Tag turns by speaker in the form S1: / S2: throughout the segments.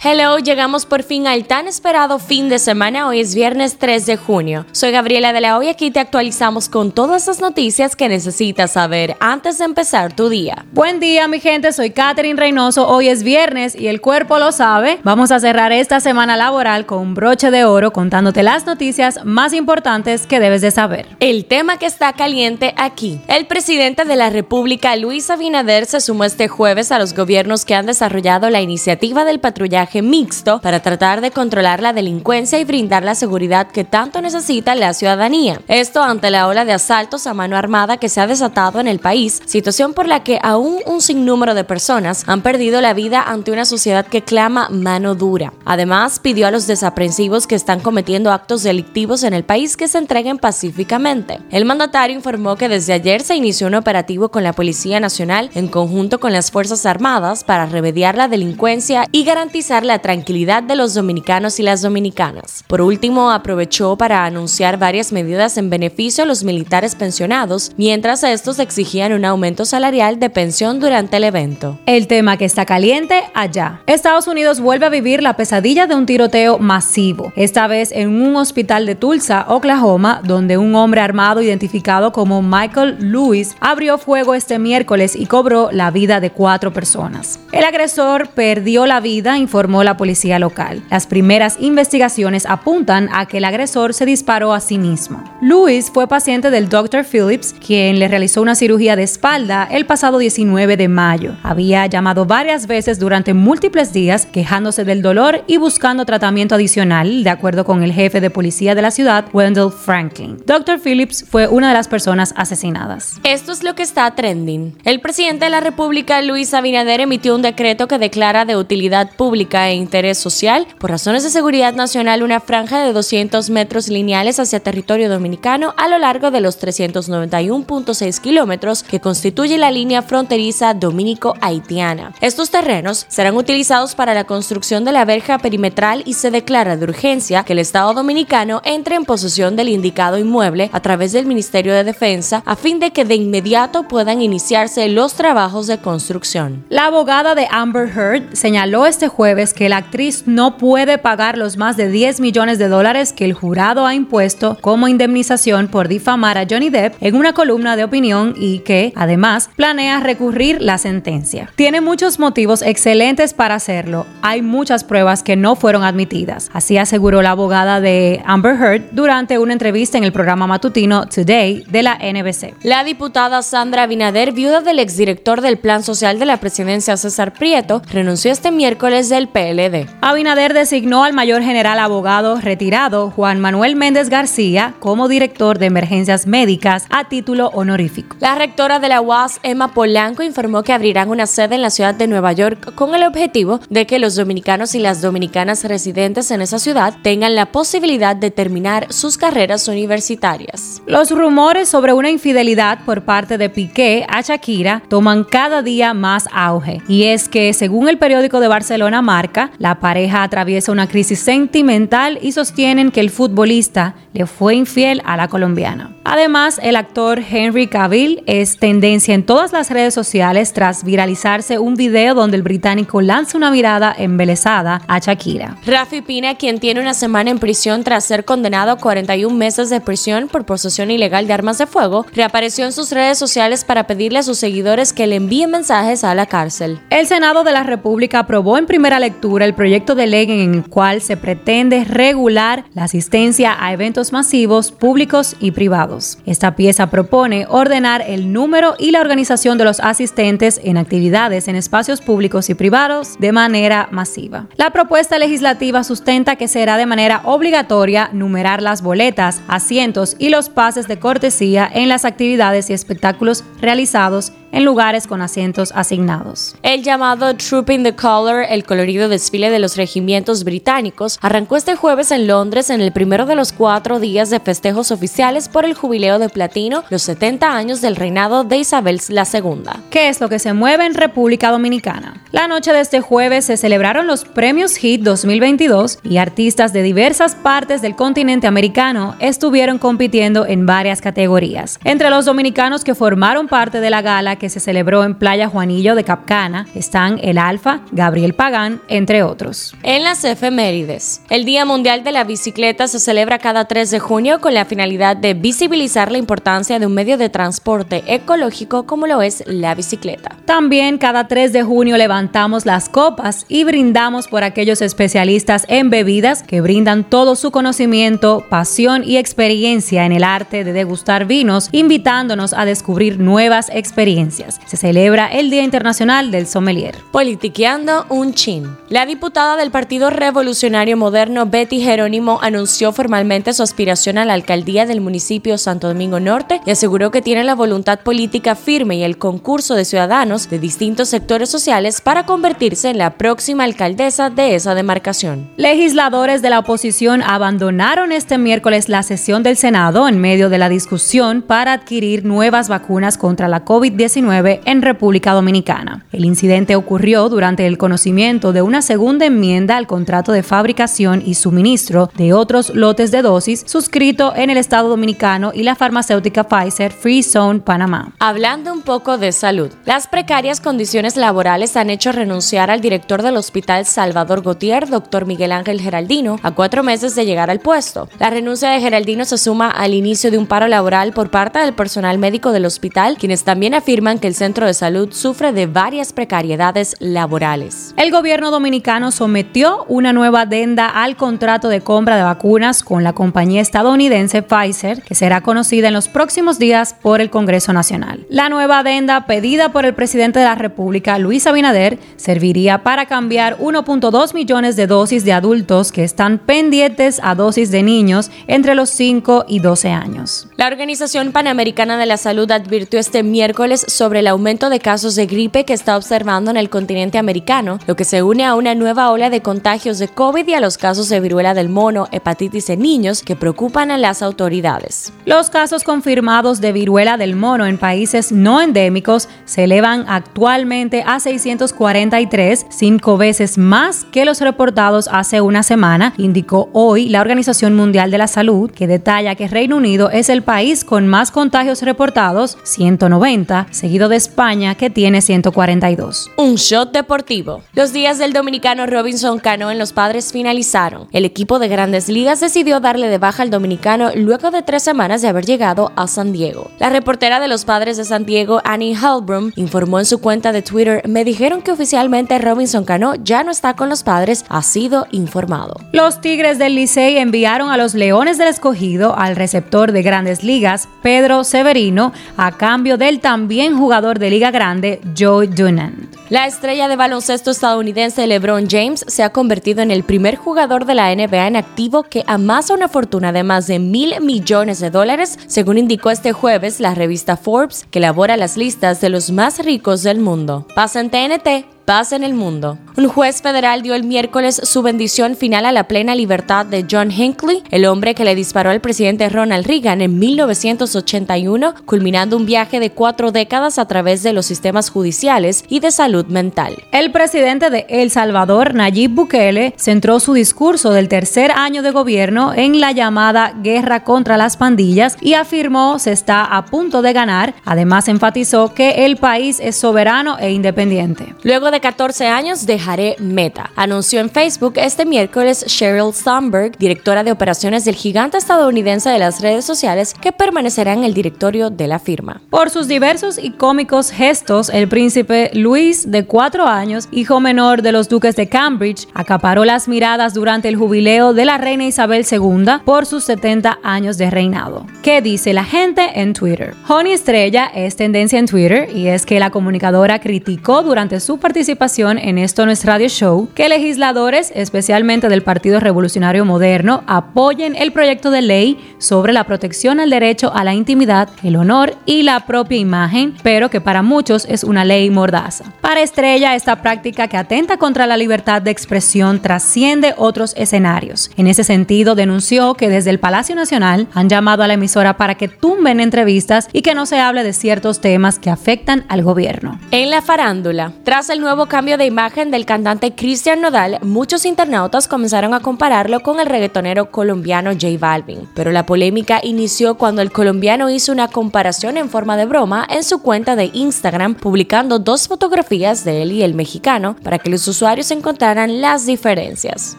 S1: Hello, llegamos por fin al tan esperado fin de semana. Hoy es viernes 3 de junio. Soy Gabriela de la Hoy y aquí te actualizamos con todas las noticias que necesitas saber antes de empezar tu día.
S2: Buen día, mi gente. Soy Katherine Reynoso. Hoy es viernes y el cuerpo lo sabe. Vamos a cerrar esta semana laboral con un broche de oro contándote las noticias más importantes que debes de saber.
S1: El tema que está caliente aquí. El presidente de la República, Luis Abinader, se sumó este jueves a los gobiernos que han desarrollado la iniciativa del patrullaje mixto para tratar de controlar la delincuencia y brindar la seguridad que tanto necesita la ciudadanía. Esto ante la ola de asaltos a mano armada que se ha desatado en el país, situación por la que aún un sinnúmero de personas han perdido la vida ante una sociedad que clama mano dura. Además, pidió a los desaprensivos que están cometiendo actos delictivos en el país que se entreguen pacíficamente. El mandatario informó que desde ayer se inició un operativo con la Policía Nacional en conjunto con las Fuerzas Armadas para remediar la delincuencia y garantizar la tranquilidad de los dominicanos y las dominicanas. Por último, aprovechó para anunciar varias medidas en beneficio a los militares pensionados, mientras estos exigían un aumento salarial de pensión durante el evento.
S2: El tema que está caliente allá. Estados Unidos vuelve a vivir la pesadilla de un tiroteo masivo, esta vez en un hospital de Tulsa, Oklahoma, donde un hombre armado identificado como Michael Lewis abrió fuego este miércoles y cobró la vida de cuatro personas. El agresor perdió la vida, informó la policía local. Las primeras investigaciones apuntan a que el agresor se disparó a sí mismo. Lewis fue paciente del Dr. Phillips, quien le realizó una cirugía de espalda el pasado 19 de mayo. Había llamado varias veces durante múltiples días quejándose del dolor y buscando tratamiento adicional, de acuerdo con el jefe de policía de la ciudad, Wendell Franklin. Dr. Phillips fue una de las personas asesinadas.
S1: Esto es lo que está trending. El presidente de la República, Luis Abinader, emitió un decreto que declara de utilidad pública e interés social, por razones de seguridad nacional, una franja de 200 metros lineales hacia territorio dominicano a lo largo de los 391.6 kilómetros que constituye la línea fronteriza dominico-haitiana. Estos terrenos serán utilizados para la construcción de la verja perimetral y se declara de urgencia que el Estado dominicano entre en posesión del indicado inmueble a través del Ministerio de Defensa a fin de que de inmediato puedan iniciarse los trabajos de construcción.
S2: La abogada de Amber Heard señaló este jueves que la actriz no puede pagar los más de 10 millones de dólares que el jurado ha impuesto como indemnización por difamar a Johnny Depp en una columna de opinión y que, además, planea recurrir la sentencia. Tiene muchos motivos excelentes para hacerlo. Hay muchas pruebas que no fueron admitidas. Así aseguró la abogada de Amber Heard durante una entrevista en el programa matutino Today de la NBC.
S1: La diputada Sandra Binader, viuda del exdirector del Plan Social de la Presidencia César Prieto, renunció este miércoles del PLD.
S2: Abinader designó al mayor general abogado retirado Juan Manuel Méndez García como director de emergencias médicas a título honorífico.
S1: La rectora de la UAS, Emma Polanco, informó que abrirán una sede en la ciudad de Nueva York con el objetivo de que los dominicanos y las dominicanas residentes en esa ciudad tengan la posibilidad de terminar sus carreras universitarias.
S2: Los rumores sobre una infidelidad por parte de Piqué a Shakira toman cada día más auge y es que según el periódico de Barcelona Marca, la pareja atraviesa una crisis sentimental y sostienen que el futbolista le fue infiel a la colombiana. Además, el actor Henry Cavill es tendencia en todas las redes sociales tras viralizarse un video donde el británico lanza una mirada embelesada a Shakira.
S1: Rafi Pina, quien tiene una semana en prisión tras ser condenado a 41 meses de prisión por posesión ilegal de armas de fuego, reapareció en sus redes sociales para pedirle a sus seguidores que le envíen mensajes a la cárcel.
S2: El Senado de la República aprobó en primera lectura el proyecto de ley en el cual se pretende regular la asistencia a eventos masivos públicos y privados. Esta pieza propone ordenar el número y la organización de los asistentes en actividades en espacios públicos y privados de manera masiva. La propuesta legislativa sustenta que será de manera obligatoria numerar las boletas, asientos y los pases de cortesía en las actividades y espectáculos realizados en lugares con asientos asignados.
S1: El llamado Trooping the Color, el colorido desfile de los regimientos británicos, arrancó este jueves en Londres en el primero de los cuatro días de festejos oficiales por el jubileo de platino, los 70 años del reinado de Isabel II.
S2: ¿Qué es lo que se mueve en República Dominicana? La noche de este jueves se celebraron los premios HIT 2022 y artistas de diversas partes del continente americano estuvieron compitiendo en varias categorías. Entre los dominicanos que formaron parte de la gala que se celebró en Playa Juanillo de Capcana están el Alfa, Gabriel Pagán, entre otros.
S1: En las efemérides, el Día Mundial de la Bicicleta se celebra cada 3 de junio con la finalidad de visibilizar la importancia de un medio de transporte ecológico como lo es la bicicleta.
S2: También cada 3 de junio levantamos las copas y brindamos por aquellos especialistas en bebidas que brindan todo su conocimiento, pasión y experiencia en el arte de degustar vinos, invitándonos a descubrir nuevas experiencias. Se celebra el Día Internacional del Sommelier.
S1: Politiqueando un chin. La diputada del Partido Revolucionario Moderno, Betty Jerónimo, anunció formalmente su aspiración a la alcaldía del municipio Santo Domingo Norte y aseguró que tiene la voluntad política firme y el concurso de ciudadanos de distintos sectores sociales para convertirse en la próxima alcaldesa de esa demarcación.
S2: Legisladores de la oposición abandonaron este miércoles la sesión del Senado en medio de la discusión para adquirir nuevas vacunas contra la COVID-19 en República Dominicana. El incidente ocurrió durante el conocimiento de una segunda enmienda al contrato de fabricación y suministro de otros lotes de dosis suscrito en el Estado Dominicano y la farmacéutica Pfizer Free Zone Panamá.
S1: Hablando un poco de salud, las precarias condiciones laborales han hecho renunciar al director del Hospital Salvador Gautier, doctor Miguel Ángel Geraldino, a cuatro meses de llegar al puesto. La renuncia de Geraldino se suma al inicio de un paro laboral por parte del personal médico del hospital, quienes también afirman que el centro de salud sufre de varias precariedades laborales.
S2: El gobierno dominicano sometió una nueva adenda al contrato de compra de vacunas con la compañía estadounidense Pfizer, que será conocida en los próximos días por el Congreso Nacional. La nueva adenda pedida por el presidente de la República, Luis Abinader, serviría para cambiar 1.2 millones de dosis de adultos que están pendientes a dosis de niños entre los 5 y 12 años.
S1: La Organización Panamericana de la Salud advirtió este miércoles sobre el aumento de casos de gripe que está observando en el continente americano, lo que se une a una nueva ola de contagios de COVID y a los casos de viruela del mono, hepatitis en niños que preocupan a las autoridades.
S2: Los casos confirmados de viruela del mono en países no endémicos se elevan actualmente a 643, cinco veces más que los reportados hace una semana, indicó hoy la Organización Mundial de la Salud, que detalla que Reino Unido es el país con más contagios reportados, 190, seguido de España, que tiene 142.
S1: Un shot deportivo. Los días del dominicano Robinson Cano en los padres finalizaron. El equipo de grandes ligas decidió darle de baja al dominicano luego de tres semanas de haber llegado a San Diego. La reportera de los padres de San Diego, Annie Halbrum, informó en su cuenta de Twitter, me dijeron que oficialmente Robinson Cano ya no está con los padres, ha sido informado.
S2: Los Tigres del Licey enviaron a los Leones del Escogido al receptor de grandes ligas, Pedro Severino, a cambio del también jugador de Liga Grande, Joe Dunant.
S1: La estrella de baloncesto estadounidense LeBron James se ha convertido en el primer jugador de la NBA en activo que amasa una fortuna de más de mil millones de dólares, según indicó este jueves la revista Forbes, que elabora las listas de los más ricos del mundo. Pasa en TNT paz en el mundo. Un juez federal dio el miércoles su bendición final a la plena libertad de John Hinckley, el hombre que le disparó al presidente Ronald Reagan en 1981, culminando un viaje de cuatro décadas a través de los sistemas judiciales y de salud mental.
S2: El presidente de El Salvador, Nayib Bukele, centró su discurso del tercer año de gobierno en la llamada guerra contra las pandillas y afirmó se está a punto de ganar. Además, enfatizó que el país es soberano e independiente.
S1: Luego de 14 años dejaré Meta, anunció en Facebook este miércoles Sheryl Sandberg, directora de operaciones del gigante estadounidense de las redes sociales, que permanecerá en el directorio de la firma.
S2: Por sus diversos y cómicos gestos, el príncipe Luis, de 4 años, hijo menor de los duques de Cambridge, acaparó las miradas durante el jubileo de la reina Isabel II por sus 70 años de reinado. ¿Qué dice la gente en Twitter? Honey Estrella es tendencia en Twitter y es que la comunicadora criticó durante su participación en Esto No es Radio Show que legisladores, especialmente del Partido Revolucionario Moderno, apoyen el proyecto de ley sobre la protección al derecho a la intimidad, el honor y la propia imagen, pero que para muchos es una ley mordaza. Para Estrella, esta práctica que atenta contra la libertad de expresión trasciende otros escenarios. En ese sentido, denunció que desde el Palacio Nacional han llamado a la emisora para que tumben entrevistas y que no se hable de ciertos temas que afectan al gobierno.
S1: En la farándula, tras el nuevo cambio de imagen del cantante Cristian Nodal, muchos internautas comenzaron a compararlo con el reggaetonero colombiano J Balvin. Pero la polémica inició cuando el colombiano hizo una comparación en forma de broma en su cuenta de Instagram, publicando dos fotografías de él y el mexicano para que los usuarios encontraran las diferencias.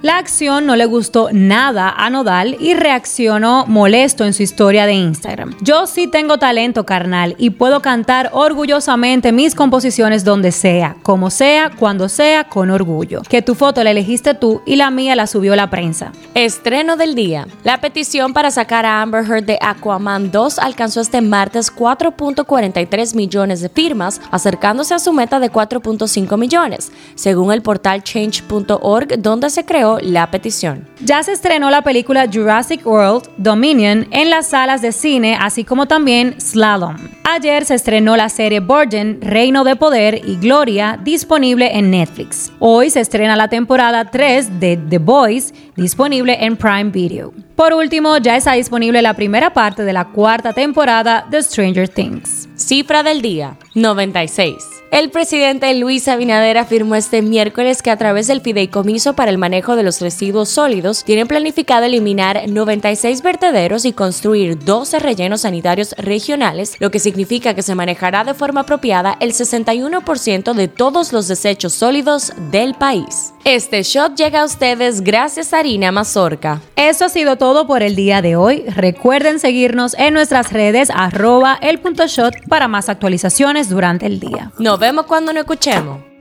S2: La acción no le gustó nada a Nodal y reaccionó molesto en su historia de Instagram. Yo sí tengo talento carnal y puedo cantar orgullosamente mis composiciones donde sea, como sea, cuando sea, con orgullo. Que tu foto la elegiste tú y la mía la subió la prensa.
S1: Estreno del día. La petición para sacar a Amber Heard de Aquaman 2 alcanzó este martes 4.43 millones de firmas, acercándose a su meta de 4.5 millones, según el portal change.org donde se creó la petición.
S2: Ya se estrenó la película Jurassic World Dominion en las salas de cine, así como también Slalom. Ayer se estrenó la serie Virgin, Reino de Poder y Gloria, disponible en Netflix. Hoy se estrena la temporada 3 de The Boys, disponible en Prime Video. Por último, ya está disponible la primera parte de la cuarta temporada de Stranger Things.
S1: Cifra del día, 96. El presidente Luis Abinader afirmó este miércoles que a través del fideicomiso para el manejo de los residuos sólidos tienen planificado eliminar 96 vertederos y construir 12 rellenos sanitarios regionales, lo que significa que se manejará de forma apropiada el 61% de todos los desechos sólidos del país. Este shot llega a ustedes gracias a Harina Mazorca.
S2: Eso ha sido todo por el día de hoy. Recuerden seguirnos en nuestras redes arroba el punto shot para más actualizaciones durante el día
S1: vemos cuando nos escuchemos.